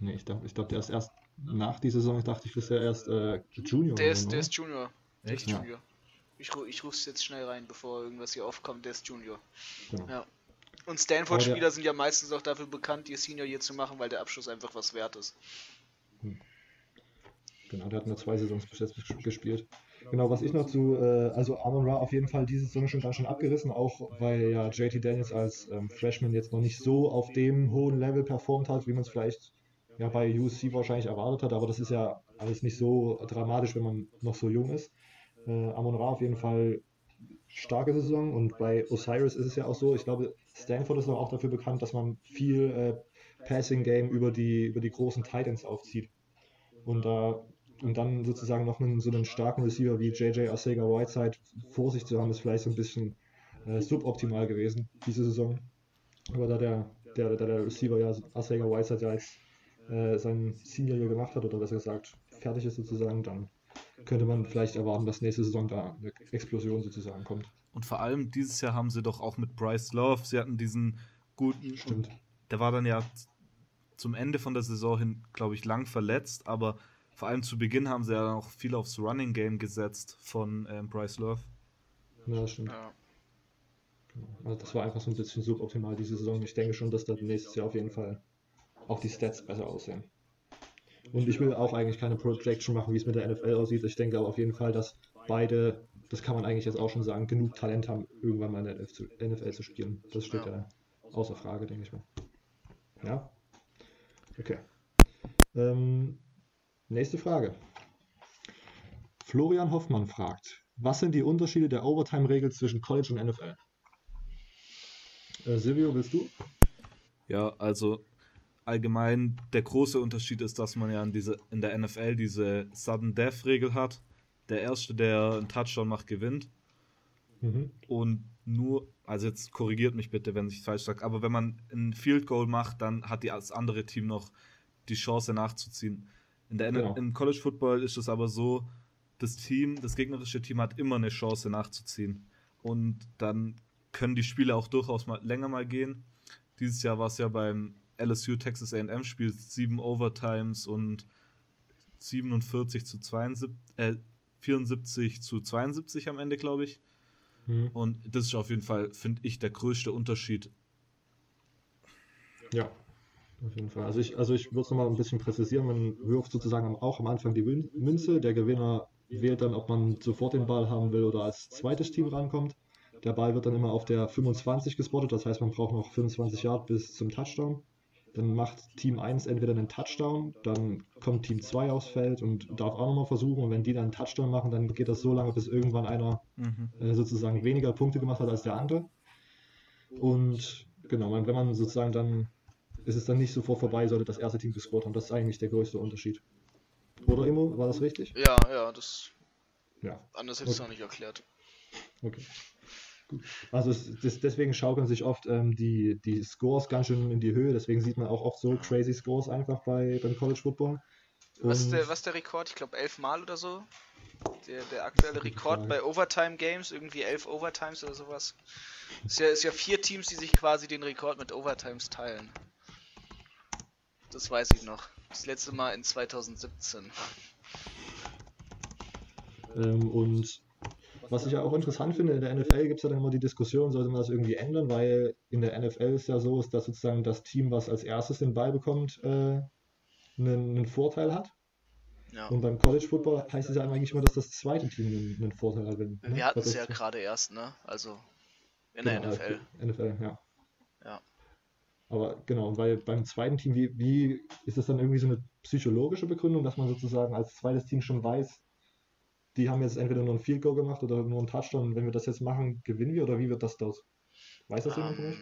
Nee, ich dachte, ich glaub, der ist erst nach dieser Saison, ich dachte, ich ist ja erst äh, Junior. Der ist, der ist Junior. Echt? Ja. Junior. Ich, ich rufe es jetzt schnell rein, bevor irgendwas hier aufkommt. Der ist Junior. Genau. Ja. Und Stanford-Spieler sind ja meistens auch dafür bekannt, ihr Senior hier zu machen, weil der Abschluss einfach was wert ist. Hm. Genau, der hat nur zwei Saisons bis jetzt gespielt. Genau, was ich noch zu, äh, also Amon Ra auf jeden Fall diese Saison schon ganz schön abgerissen, auch weil ja JT Daniels als ähm, Freshman jetzt noch nicht so auf dem hohen Level performt hat, wie man es vielleicht ja bei USC wahrscheinlich erwartet hat, aber das ist ja alles nicht so dramatisch, wenn man noch so jung ist. Äh, Amon Ra auf jeden Fall starke Saison und bei Osiris ist es ja auch so, ich glaube, Stanford ist auch dafür bekannt, dass man viel äh, Passing Game über die, über die großen Titans aufzieht. Und da und dann sozusagen noch einen, so einen starken Receiver wie JJ Arcega Whiteside vor sich zu haben, ist vielleicht so ein bisschen äh, suboptimal gewesen diese Saison. Aber da der, der, der, der Receiver ja Arcega Whiteside ja jetzt äh, sein Senior Year gemacht hat oder besser gesagt fertig ist sozusagen, dann könnte man vielleicht erwarten, dass nächste Saison da eine Explosion sozusagen kommt. Und vor allem dieses Jahr haben sie doch auch mit Bryce Love, sie hatten diesen guten. Stimmt. Der war dann ja zum Ende von der Saison hin, glaube ich, lang verletzt, aber vor allem zu Beginn haben sie ja auch viel aufs Running Game gesetzt von ähm, Bryce Love. Ja, das stimmt. Ja. Genau. Also das war einfach so ein bisschen suboptimal diese Saison. Ich denke schon, dass da nächstes Jahr auf jeden Fall auch die Stats besser aussehen. Und ich will auch eigentlich keine Projection machen, wie es mit der NFL aussieht. Ich denke aber auf jeden Fall, dass beide, das kann man eigentlich jetzt auch schon sagen, genug Talent haben, irgendwann mal in der NFL zu spielen. Das steht ja, ja außer Frage, denke ich mal. Ja? Okay. Ähm, nächste Frage. Florian Hoffmann fragt, was sind die Unterschiede der Overtime-Regel zwischen College und NFL? Äh, Silvio, willst du? Ja, also allgemein der große Unterschied ist, dass man ja in, diese, in der NFL diese Sudden Death Regel hat. Der Erste, der einen Touchdown macht, gewinnt. Mhm. Und nur, also jetzt korrigiert mich bitte, wenn ich falsch sage, aber wenn man ein Field Goal macht, dann hat das andere Team noch die Chance nachzuziehen. In der genau. Im College Football ist es aber so, das Team, das gegnerische Team hat immer eine Chance nachzuziehen. Und dann können die Spiele auch durchaus mal länger mal gehen. Dieses Jahr war es ja beim LSU Texas A&M Spiel sieben Overtimes und 47 zu 72, äh, 74 zu 72 am Ende, glaube ich. Mhm. Und das ist auf jeden Fall, finde ich, der größte Unterschied. Ja, auf jeden Fall. Also ich, also ich würde es nochmal ein bisschen präzisieren. Man wirft sozusagen auch am Anfang die Münze. Der Gewinner wählt dann, ob man sofort den Ball haben will oder als zweites Team rankommt. Der Ball wird dann immer auf der 25 gespottet, das heißt, man braucht noch 25 Yard bis zum Touchdown. Dann macht Team 1 entweder einen Touchdown, dann kommt Team 2 aufs Feld und darf auch nochmal versuchen. Und wenn die dann einen Touchdown machen, dann geht das so lange, bis irgendwann einer mhm. äh, sozusagen weniger Punkte gemacht hat als der andere. Und genau, wenn man sozusagen dann, ist es dann nicht sofort vorbei, sollte das erste Team gescored haben. Das ist eigentlich der größte Unterschied. Oder Immo, war das richtig? Ja, ja, das. Ja. Anders hätte ich es auch nicht erklärt. Okay. Also es, das, deswegen schaukeln sich oft ähm, die, die Scores ganz schön in die Höhe. Deswegen sieht man auch oft so crazy Scores einfach bei, beim College Football. Was ist der, was der Rekord? Ich glaube elfmal oder so. Der, der aktuelle Rekord bei Overtime Games, irgendwie elf Overtimes oder sowas. Ist ja, ist ja vier Teams, die sich quasi den Rekord mit Overtimes teilen. Das weiß ich noch. Das letzte Mal in 2017. Ähm, und was ich ja auch interessant finde, in der NFL gibt es ja dann immer die Diskussion, sollte man das irgendwie ändern, weil in der NFL ist ja so, ist, dass sozusagen das Team, was als erstes den Ball bekommt, äh, einen, einen Vorteil hat. Ja. Und beim College Football heißt es ja eigentlich immer, dass das zweite Team einen, einen Vorteil hat. Ne? Wir hatten es ja gerade erst, ne? Also in genau, der NFL. NFL, ja. Ja. Aber genau, weil beim zweiten Team, wie, wie ist das dann irgendwie so eine psychologische Begründung, dass man sozusagen als zweites Team schon weiß, die haben jetzt entweder nur ein Field Goal gemacht oder nur ein Touchdown. Und wenn wir das jetzt machen, gewinnen wir oder wie wird das dort? Weiß das um, jemand von euch?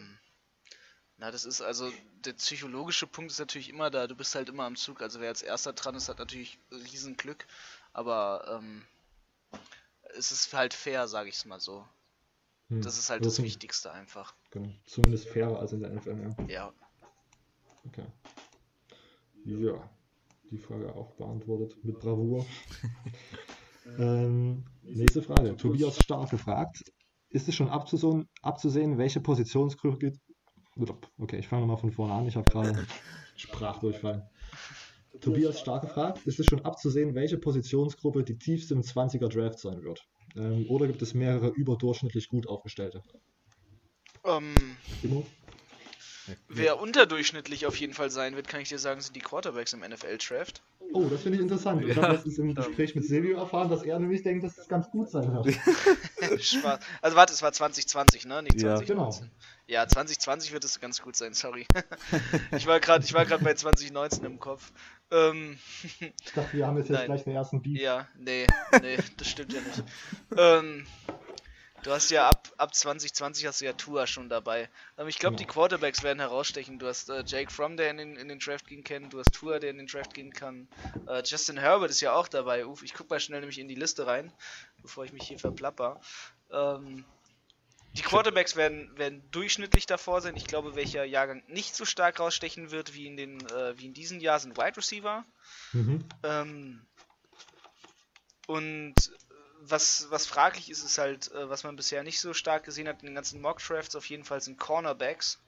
Na, das ist also, der psychologische Punkt ist natürlich immer da. Du bist halt immer am Zug. Also wer als erster dran ist, hat natürlich riesen Glück. Aber ähm, es ist halt fair, sage ich es mal so. Hm. Das ist halt also das Wichtigste einfach. Genau. Zumindest fairer als in der NFL, ja. Ja. Okay. Ja. Die Frage auch beantwortet mit Bravour. Ähm, nächste Frage. Tobias Stark gefragt. Ist es schon abzusehen, abzusehen welche Positionsgruppe. Okay, ich fange nochmal von vorne an. Ich habe gerade Sprachdurchfall. Tobias Stark gefragt. Ist es schon abzusehen, welche Positionsgruppe die tiefste im 20er Draft sein wird? Ähm, oder gibt es mehrere überdurchschnittlich gut aufgestellte? Ähm, Wer unterdurchschnittlich auf jeden Fall sein wird, kann ich dir sagen, sind die Quarterbacks im NFL-Draft. Oh, das finde ich interessant. Ich ja. habe letztens im Gespräch mit Silvio erfahren, dass er nämlich denkt, dass es ganz gut sein wird. Also warte, es war 2020, ne? Nicht 2019. Ja, genau. Ja, 2020 wird es ganz gut sein, sorry. ich war gerade bei 2019 im Kopf. Ähm, ich dachte, wir haben jetzt, jetzt gleich den ersten Beat. Ja, nee, nee, das stimmt ja nicht. ähm, Du hast ja ab, ab 2020 hast du ja Tua schon dabei. Aber ich glaube, ja. die Quarterbacks werden herausstechen. Du hast äh, Jake Fromm, der in den, in den Draft gehen kann. Du hast Tua, der in den Draft gehen kann. Äh, Justin Herbert ist ja auch dabei. Uf, ich guck mal schnell nämlich in die Liste rein, bevor ich mich hier verplapper. Ähm, die Quarterbacks werden, werden durchschnittlich davor sein. Ich glaube, welcher Jahrgang nicht so stark rausstechen wird wie in, den, äh, wie in diesem Jahr sind Wide Receiver. Mhm. Ähm, und was, was fraglich ist, ist halt, äh, was man bisher nicht so stark gesehen hat in den ganzen Mock-Drafts, auf jeden Fall sind Cornerbacks.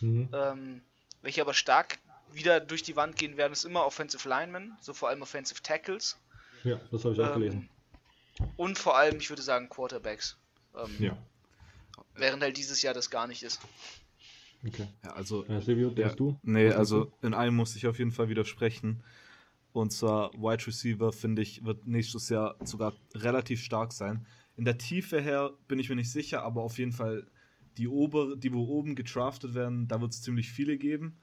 Mhm. Ähm, welche aber stark wieder durch die Wand gehen werden, ist immer Offensive Linemen, so vor allem Offensive Tackles. Ja, das habe ich auch ähm, gelesen. Und vor allem, ich würde sagen, Quarterbacks. Ähm, ja. Während halt dieses Jahr das gar nicht ist. Okay. Ja, also. Äh, Silvio, denkst ja, du? Nee, also in einem muss ich auf jeden Fall widersprechen. Und zwar Wide Receiver, finde ich, wird nächstes Jahr sogar relativ stark sein. In der Tiefe her bin ich mir nicht sicher, aber auf jeden Fall die, Ober, die wo oben getraftet werden, da wird es ziemlich viele geben.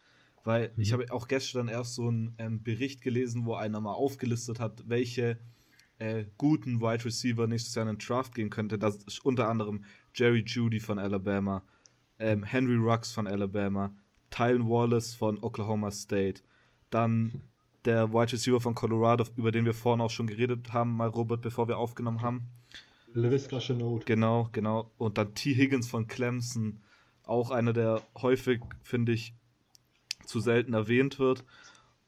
Weil mhm. ich habe auch gestern erst so einen ähm, Bericht gelesen, wo einer mal aufgelistet hat, welche äh, guten Wide Receiver nächstes Jahr in den Draft gehen könnte. Das ist unter anderem Jerry Judy von Alabama, ähm, Henry Rux von Alabama, Tylen Wallace von Oklahoma State, dann der Wide Receiver von Colorado, über den wir vorhin auch schon geredet haben, mal Robert, bevor wir aufgenommen haben. LaVisca Chenault. Genau, genau. Und dann T. Higgins von Clemson, auch einer, der häufig, finde ich, zu selten erwähnt wird.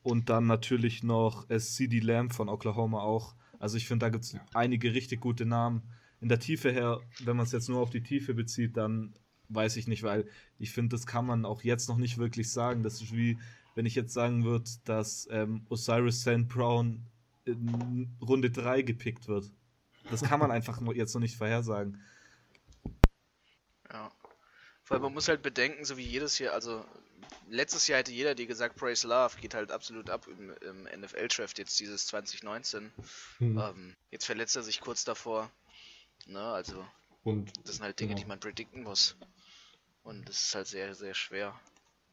Und dann natürlich noch CD Lamb von Oklahoma auch. Also ich finde, da gibt es einige richtig gute Namen. In der Tiefe her, wenn man es jetzt nur auf die Tiefe bezieht, dann weiß ich nicht, weil ich finde, das kann man auch jetzt noch nicht wirklich sagen. Das ist wie, wenn ich jetzt sagen würde, dass ähm, Osiris St. Brown in Runde 3 gepickt wird. Das kann man einfach jetzt noch nicht vorhersagen. Ja. Weil man muss halt bedenken, so wie jedes Jahr, also letztes Jahr hätte jeder dir gesagt, Praise Love geht halt absolut ab im, im NFL-Draft jetzt dieses 2019. Mhm. Ähm, jetzt verletzt er sich kurz davor. Ne, also und, das sind halt Dinge, genau. die man predikten muss. Und das ist halt sehr, sehr schwer.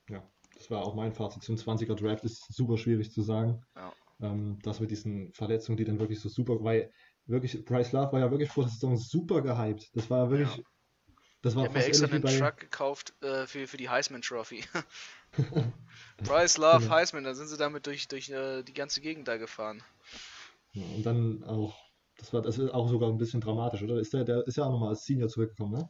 Ja das war auch mein Fazit zum 20er Draft, ist super schwierig zu sagen. Ja. Ähm, das mit diesen Verletzungen, die dann wirklich so super, weil wirklich, Bryce Love war ja wirklich vor der Saison super gehypt. Das war ja wirklich. Ja. Das war ich habe mir extra einen bei... Truck gekauft äh, für, für die Heisman Trophy. Bryce Love, genau. Heisman, da sind sie damit durch, durch äh, die ganze Gegend da gefahren. Ja, und dann auch, das war das ist auch sogar ein bisschen dramatisch, oder? Ist der, der ist ja auch nochmal als Senior zurückgekommen, ne?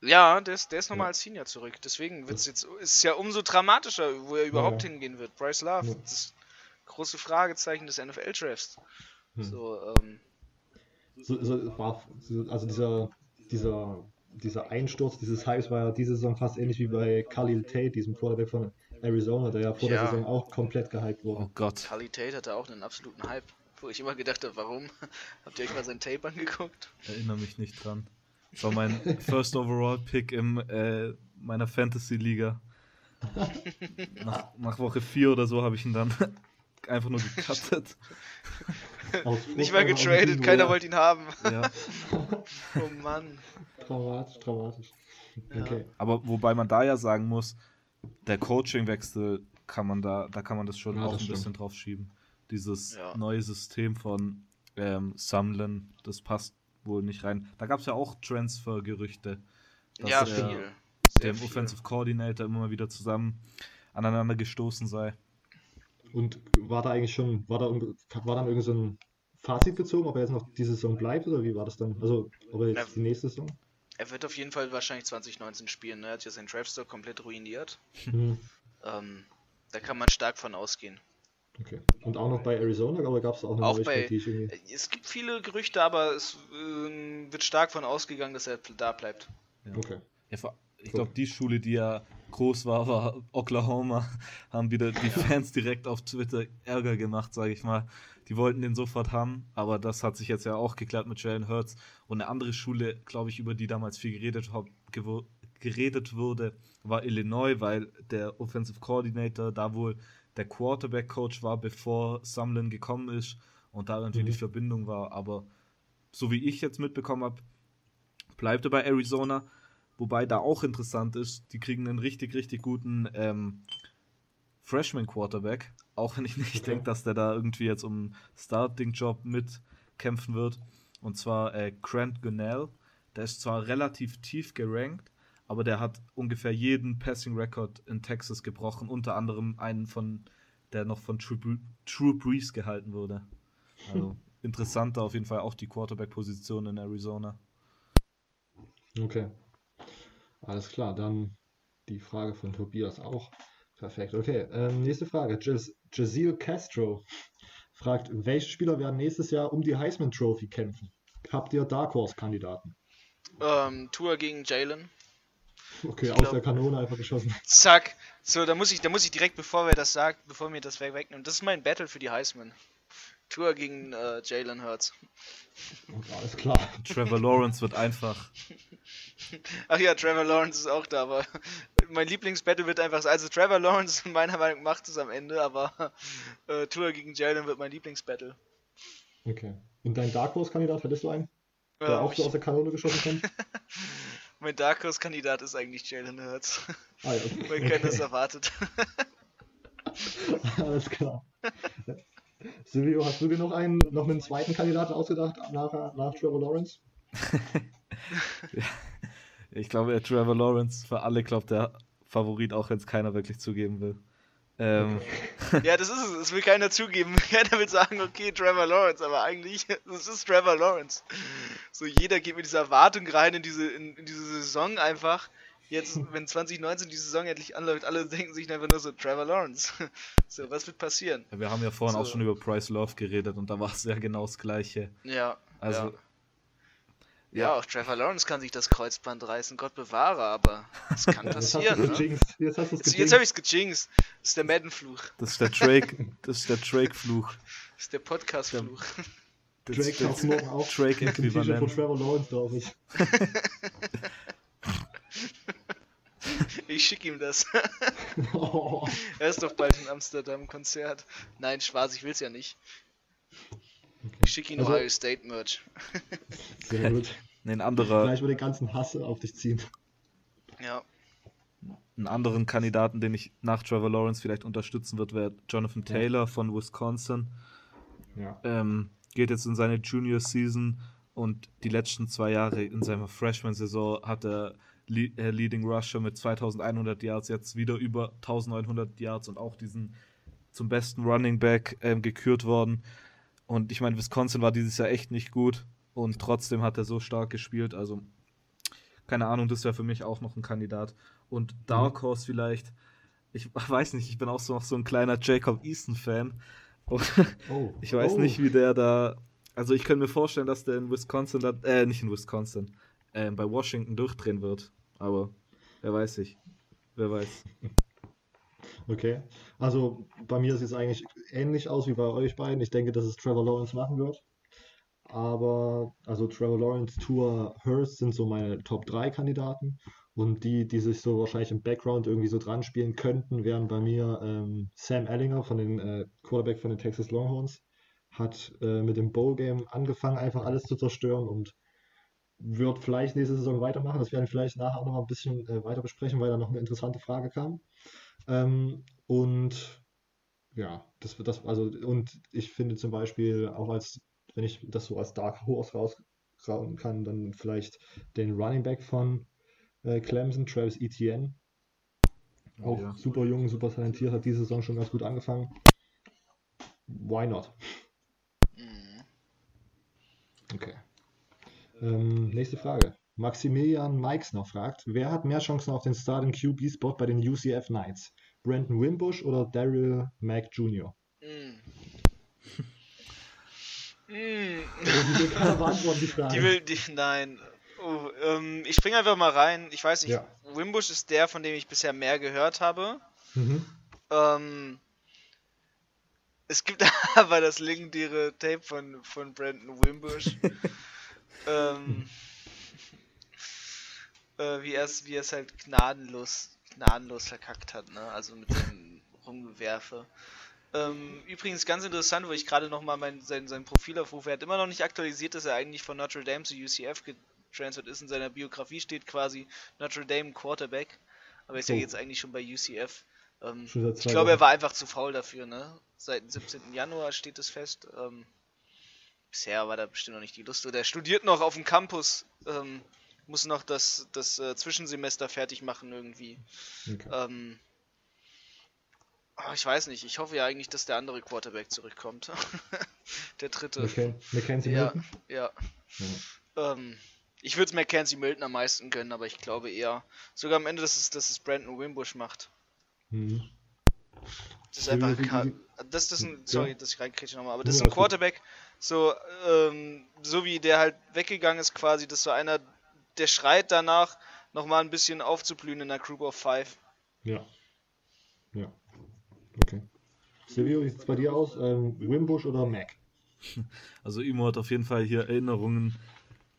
Ja, der ist, der ist nochmal ja. als Senior zurück. Deswegen wird's jetzt, ist es ja umso dramatischer, wo er überhaupt ja. hingehen wird. Bryce Love, ja. das große Fragezeichen des NFL-Drafts. Hm. So, ähm, So, so, also dieser, dieser, dieser Einsturz dieses Hypes war ja diese Saison fast ähnlich wie bei Khalil Tate, diesem Quarterback von Arizona, der ja vor der Ja. Saison auch komplett gehypt Oh wurde. Gott. Kali Tate hatte auch einen absoluten Hype, wo ich immer gedacht habe, warum? Habt ihr euch mal sein Tape angeguckt? Erinnere mich nicht dran. Das war mein First Overall Pick in äh, meiner Fantasy-Liga. Nach, nach Woche 4 oder so habe ich ihn dann einfach nur gecuttet. Nicht mal getradet, keiner wollte ihn haben. Ja. Oh Mann. Dramatisch, dramatisch. Ja. Okay. Aber wobei man da ja sagen muss, der Coachingwechsel kann man da, da kann man das schon Ja, auch das ein bisschen drauf schieben. Dieses Ja. neue System von ähm, Sumlin, das passt wohl nicht rein. Da gab es ja auch Transfer-Gerüchte, dass ja, er viel. Dem viel. Offensive Coordinator immer mal wieder zusammen aneinander gestoßen sei. Und war da eigentlich schon, war da, war dann irgend so ein Fazit gezogen, ob er jetzt noch diese Saison bleibt oder wie war das dann? Also, ob er jetzt die nächste Saison? Er wird auf jeden Fall wahrscheinlich 2019 spielen. Ne? Er hat ja seinen Draftstock komplett ruiniert. Mhm. Ähm, da kann man stark von ausgehen. Okay. Und auch noch bei Arizona, aber gab es auch eine Auch bei- irgendwie. Äh, Es gibt viele Gerüchte, aber es ähm, wird stark von ausgegangen, dass er da bleibt. Ja. Okay. Ja, vor- ich glaube, die Schule, die ja groß war, war Oklahoma. Haben wieder die Fans direkt auf Twitter Ärger gemacht, sage ich mal. Die wollten den sofort haben, aber das hat sich jetzt ja auch geklärt mit Jalen Hurts. Und eine andere Schule, glaube ich, über die damals viel geredet, geredet wurde, war Illinois, weil der Offensive Coordinator da wohl der Quarterback-Coach war, bevor Sumlin gekommen ist und da irgendwie Mhm. die Verbindung war. Aber so wie ich jetzt mitbekommen habe, bleibt er bei Arizona. Wobei da auch interessant ist, die kriegen einen richtig, richtig guten ähm, Freshman-Quarterback. Auch wenn ich nicht Okay. denke, dass der da irgendwie jetzt um Starting-Job mitkämpfen wird. Und zwar äh, Grant Gunnell. Der ist zwar relativ tief gerankt, aber der hat ungefähr jeden Passing-Record in Texas gebrochen. Unter anderem einen von, der noch von True, True Breeze gehalten wurde. Also interessanter auf jeden Fall auch die Quarterback-Position in Arizona. Okay. Alles klar, dann die Frage von Tobias auch. Perfekt. Okay, ähm, nächste Frage. Jazeel Castro fragt, welche Spieler werden nächstes Jahr um die Heisman Trophy kämpfen? Habt ihr Dark Horse-Kandidaten? Ähm, Tour gegen Jalen. Okay, aus glaub- der Kanone einfach geschossen. Zack. So, da muss ich, da muss ich direkt, bevor wer das sagt, bevor mir das weg wegnimmt, das ist mein Battle für die Heisman. Tour gegen äh, Jalen Hurts. Okay, alles klar. Trevor Lawrence wird einfach Ach ja, Trevor Lawrence ist auch da, aber mein Lieblingsbattle wird einfach, also Trevor Lawrence meiner Meinung nach macht es am Ende, aber äh, Tour gegen Jalen wird mein Lieblingsbattle. Okay. Und dein Dark Horse-Kandidat, hättest du einen, der Ähm, auch so aus der Kanone geschossen kommt? Mein Dark Horse Kandidat ist eigentlich Jalen Hurts, Ah, ja. weil keiner das okay. erwartet. Alles klar. Silvio, hast du dir noch einen, noch einen zweiten Kandidaten ausgedacht nach, nach Trevor Lawrence? Ich glaube, der Trevor Lawrence für alle glaubt der Favorit, auch wenn es keiner wirklich zugeben will. Ähm, ja, das ist es, das will keiner zugeben. Keiner will sagen, okay, Trevor Lawrence, aber eigentlich, das ist Trevor Lawrence. So, jeder geht mit dieser Erwartung rein in diese, in, in diese Saison einfach. Jetzt, wenn 2019 die Saison endlich anläuft, alle denken sich einfach nur so, Trevor Lawrence. So, was wird passieren? wir haben ja vorhin auch So. schon über Price Love geredet und da war es ja genau das Gleiche. Ja. Also, ja. Ja, auch Trevor Lawrence kann sich das Kreuzband reißen, Gott bewahre, aber es kann Jetzt passieren. Ne? Jetzt hast du es Jetzt, jetzt habe ich es gejinxt. Das ist der Madden-Fluch. das ist der Drake, das ist der Drake-Fluch. Das ist der Podcast-Fluch. Das Drake ist taucht morgen auf. Drake mit dem T-Shirt von. Trevor Lawrence drauf ist. Ich schicke ihm das. Oh. er ist doch bald in Amsterdam Konzert. Nein, Spaß, ich will's ja nicht. Ich schicke ihm Also- Ohio State Merch. Sehr gut. Ein anderer, Gleich mal den ganzen Hass auf dich ziehen. Ja. einen anderen Kandidaten, den ich nach Trevor Lawrence vielleicht unterstützen wird, wäre Jonathan Taylor von Wisconsin. Ja. Ähm, geht jetzt in seine Junior Season und die letzten zwei Jahre in seiner Freshman-Saison hat er Le äh, Leading Rusher mit 2100 Yards, jetzt wieder über 1900 Yards und auch diesen zum besten Running Back ähm, gekürt worden. Und ich meine, Wisconsin war dieses Jahr echt nicht gut und trotzdem hat er so stark gespielt. Also, keine Ahnung, das wäre für mich auch noch ein Kandidat. Und Dark Horse vielleicht, ich weiß nicht, ich bin auch so noch so ein kleiner Jacob Eason-Fan. Oh, ich weiß oh. nicht, wie der da. Also ich könnte mir vorstellen, dass der in Wisconsin, äh, nicht in Wisconsin, äh, bei Washington durchdrehen wird. Aber wer weiß ich. Wer weiß. Okay. Also bei mir sieht es eigentlich ähnlich aus wie bei euch beiden. Ich denke, dass es Trevor Lawrence machen wird. Aber also Trevor Lawrence, Tour, Hurst sind so meine Top 3 Kandidaten. Und die, die sich so wahrscheinlich im Background irgendwie so dran spielen könnten, wären bei mir ähm, Sam Ellinger von den äh, Quarterback von den Texas Longhorns. Hat äh, mit dem Bowl-Game angefangen, einfach alles zu zerstören und wird vielleicht nächste Saison weitermachen. Das werden wir vielleicht nachher noch ein bisschen äh, weiter besprechen, weil da noch eine interessante Frage kam. Ähm, und ja, das wird das, also, und ich finde zum Beispiel auch als, wenn ich das so als Dark Horse rausgrauen kann, dann vielleicht den Running Back von äh, Clemson, Travis Etienne. Oh auch ja. super jung, super talentiert, hat diese Saison schon ganz gut angefangen. Why not? Mhm. Okay. Ähm, nächste Frage. Maximilian Mikes noch fragt, wer hat mehr Chancen auf den Starting QB-Spot bei den UCF Knights? Brandon Wimbush oder Daryl Mack Jr.? Mm. mm. die will keiner beantworten, die Frage. Die will, die, nein. Oh, ähm, ich springe einfach mal rein. Ich weiß nicht, ja. Wimbush ist der, von dem ich bisher mehr gehört habe. Mhm. Ähm, es gibt aber das legendäre Tape von, von Brandon Wimbush. ähm, äh, wie er es wie halt gnadenlos, gnadenlos verkackt hat, ne? Also mit dem Rumgewerfe. Ähm, übrigens ganz interessant, wo ich gerade nochmal sein, sein Profil aufrufe. Er hat immer noch nicht aktualisiert, dass er eigentlich von Notre Dame zu UCF getransfert ist. In seiner Biografie steht quasi Notre Dame Quarterback. Aber er ist oh. ja jetzt eigentlich schon bei UCF. Ähm, ich glaube, er war einfach zu faul dafür, ne? Seit dem 17. Januar steht es fest. Ähm, bisher war da bestimmt noch nicht die Lust. Der studiert noch auf dem Campus. Ähm, muss noch das, das äh, Zwischensemester fertig machen irgendwie. Okay. Ähm, oh, ich weiß nicht. Ich hoffe ja eigentlich, dass der andere Quarterback zurückkommt. der dritte. Mackenzie ja, Milton? Ja. ja. Ähm, ich würde es Mackenzie Milton am meisten gönnen, aber ich glaube eher. Sogar am Ende, dass es, dass es Brandon Wimbush macht. Mhm. Das ist einfach ein das, das ist ein, sorry, dass ich reinkriege nochmal, aber das ist ein Quarterback, so, ähm, so wie der halt weggegangen ist quasi, das ist so einer, der schreit danach, nochmal ein bisschen aufzublühen in der Group of Five. Ja. Ja. Okay. Silvio, wie sieht es bei dir aus? Ähm, Wimbush oder Mac? Also Imo hat auf jeden Fall hier Erinnerungen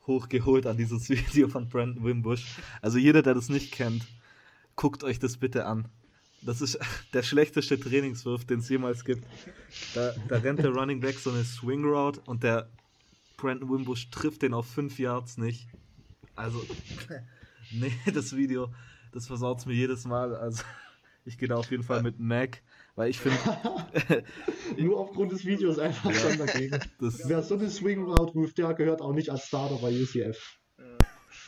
hochgeholt an dieses Video von Brandon Wimbush. Also jeder, der das nicht kennt, guckt euch das bitte an. Das ist der schlechteste Trainingswurf, den es jemals gibt. Da, da rennt der Running Back so eine Swing Route und der Brandon Wimbush trifft den auf 5 Yards nicht. Also, nee, das Video, das versaut es mir jedes Mal. Also, ich gehe da auf jeden Fall mit Mac, weil ich finde. Nur aufgrund des Videos einfach schon dagegen. Das Wer so eine Swing Route ruft, der gehört auch nicht als Starter bei UCF.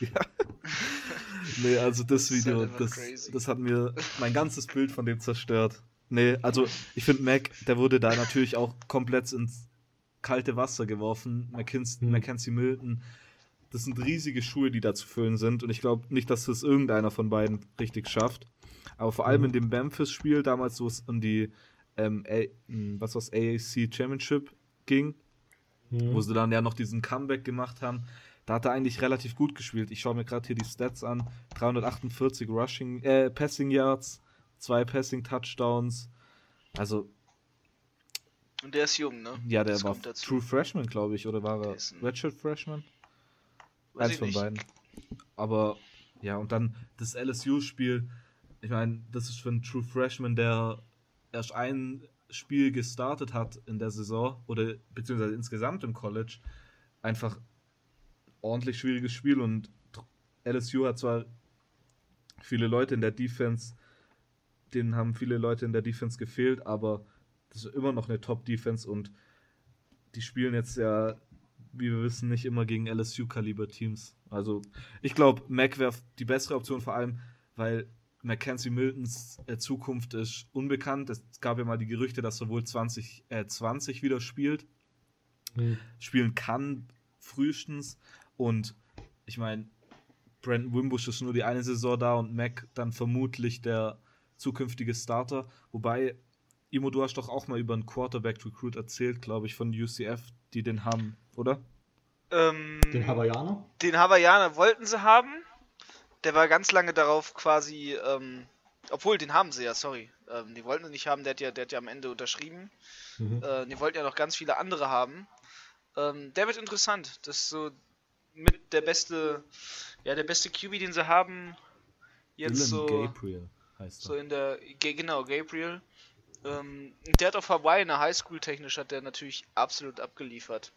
Ja. Nee, also das, Video, halt das, das hat mir mein ganzes Bild von dem zerstört. Nee, also ich finde Mac, der wurde da natürlich auch komplett ins kalte Wasser geworfen. Mackenzie, mhm. Mackenzie Milton, das sind riesige Schuhe, die da zu füllen sind. Und ich glaube nicht, dass das irgendeiner von beiden richtig schafft. Aber vor allem mhm. in dem Memphis-Spiel, damals, wo es um die ähm, A hm, was was AAC Championship ging, mhm. wo sie dann ja noch diesen Comeback gemacht haben, da hat er eigentlich relativ gut gespielt. Ich schaue mir gerade hier die Stats an. 348 Rushing, äh, Passing Yards, zwei Passing Touchdowns. Also. Und der ist jung, ne? Ja, der das war True Freshman, glaube ich, oder war er Redshirt Freshman? Weiß Eins von nicht. beiden. Aber ja, und dann das LSU-Spiel. Ich meine, das ist für einen True Freshman, der erst ein Spiel gestartet hat in der Saison oder beziehungsweise insgesamt im College, einfach ordentlich schwieriges Spiel und LSU hat zwar viele Leute in der Defense, denen haben viele Leute in der Defense gefehlt, aber das ist immer noch eine Top-Defense und die spielen jetzt ja, wie wir wissen, nicht immer gegen LSU-Kaliber-Teams. Also ich glaube, Mac wäre die bessere Option, vor allem, weil Mackenzie Miltons äh, Zukunft ist unbekannt. Es gab ja mal die Gerüchte, dass er wohl 2020 äh, wieder spielt. Mhm. Spielen kann frühestens. Und ich meine, Brandon Wimbush ist nur die eine Saison da und Mac dann vermutlich der zukünftige Starter. Wobei Imo, du hast doch auch mal über einen Quarterback-Recruit erzählt, glaube ich, von UCF, die den haben, oder? Ähm, Den Hawaiianer? Den Hawaiianer wollten sie haben. Der war ganz lange darauf quasi, ähm, obwohl, den haben sie ja, sorry. Ähm, die wollten ihn nicht haben, der hat ja, der hat ja am Ende unterschrieben. Mhm. Äh, die wollten ja noch ganz viele andere haben. Ähm, der wird interessant. Das ist so mit der beste, ja, der beste QB, den sie haben. Jetzt Dylan so, Gabriel heißt so er. in der, ge- genau, Gabriel. Ähm, der hat auf Hawaii in der Highschool technisch hat der natürlich absolut abgeliefert.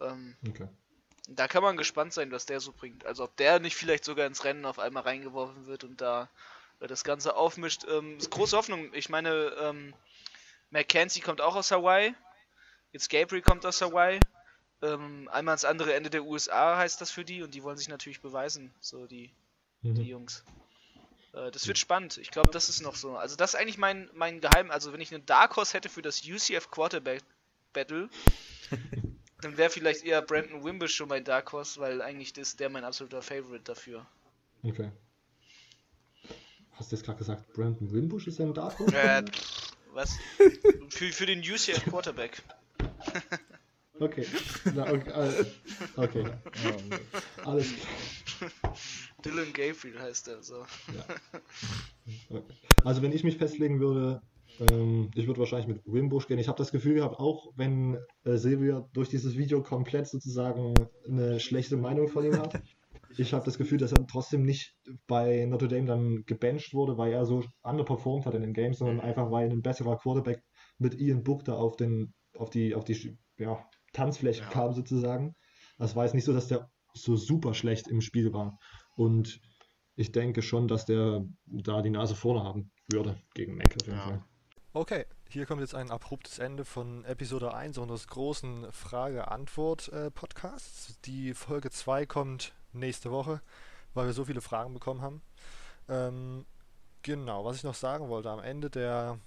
Ähm, Okay. da kann man gespannt sein, was der so bringt. Also ob der nicht vielleicht sogar ins Rennen auf einmal reingeworfen wird und da äh, das Ganze aufmischt. Ähm, ist große Hoffnung. Ich meine, ähm, Mackenzie kommt auch aus Hawaii. Jetzt Gabriel kommt aus Hawaii. Ähm, einmal ans andere Ende der USA heißt das für die und die wollen sich natürlich beweisen, so die, die Mhm. Jungs. Äh, das wird spannend. Ich glaube, das ist noch so. Also das ist eigentlich mein, mein Geheim. Also wenn ich einen Dark Horse hätte für das UCF Quarterback Battle, dann wäre vielleicht eher Brandon Wimbish schon mein Dark Horse, weil eigentlich ist der mein absoluter Favorite dafür. Okay. Hast du jetzt gerade gesagt, Brandon Wimbush ist ein Dark Horse? Äh, was? Für, für den UCF Quarterback. Okay. Na, okay, äh, okay. Alles klar. Dylan Gabriel heißt er so. Okay. Also wenn ich mich festlegen würde, ähm, ich würde wahrscheinlich mit Wimbush gehen. Ich habe das Gefühl gehabt, auch wenn äh, Silvia durch dieses Video komplett sozusagen eine schlechte Meinung von ihm hat, ich habe das Gefühl, dass er trotzdem nicht bei Notre Dame dann gebencht wurde, weil er so underperformed hat in den Games, sondern einfach weil ein besserer Quarterback mit Ian Book da auf den auf die auf die ja, Tanzfläche Ja. kam sozusagen. Das war jetzt nicht so, dass der so super schlecht im Spiel war. Und ich denke schon, dass der da die Nase vorne haben würde gegen Mac auf jeden Ja. Fall. Okay, hier kommt jetzt ein abruptes Ende von Episode 1 unseres großen Frage-Antwort-Podcasts. Die Folge 2 kommt nächste Woche, weil wir so viele Fragen bekommen haben. Ähm, genau, was ich noch sagen wollte, am Ende der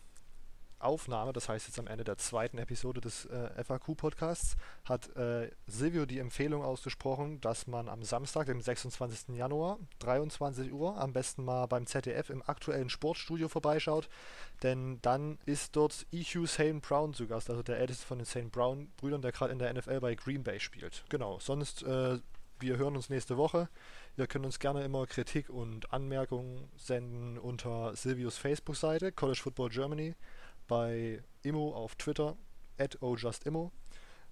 Aufnahme, das heißt jetzt am Ende der zweiten Episode des äh, FAQ-Podcasts, hat äh, Silvio die Empfehlung ausgesprochen, dass man am Samstag, dem 26. Januar, 23 Uhr, am besten mal beim ZDF im aktuellen Sportstudio vorbeischaut, denn dann ist dort EQ St. Brown zu Gast, also der älteste von den St. Brown-Brüdern, der gerade in der NFL bei Green Bay spielt. Genau, sonst, äh, wir hören uns nächste Woche. Ihr könnt uns gerne immer Kritik und Anmerkungen senden unter Silvios Facebook-Seite, College Football Germany, bei Immo auf Twitter, at ojustimmo,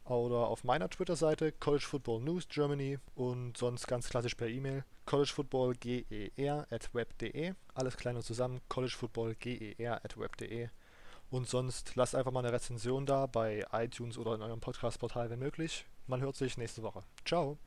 oder auf meiner Twitter-Seite College Football News Germany und sonst ganz klassisch per E-Mail collegefootballger at web.de. Alles klein und zusammen, collegefootballger at web.de. Und sonst lasst einfach mal eine Rezension da bei iTunes oder in eurem Podcast-Portal, wenn möglich. Man hört sich nächste Woche. Ciao.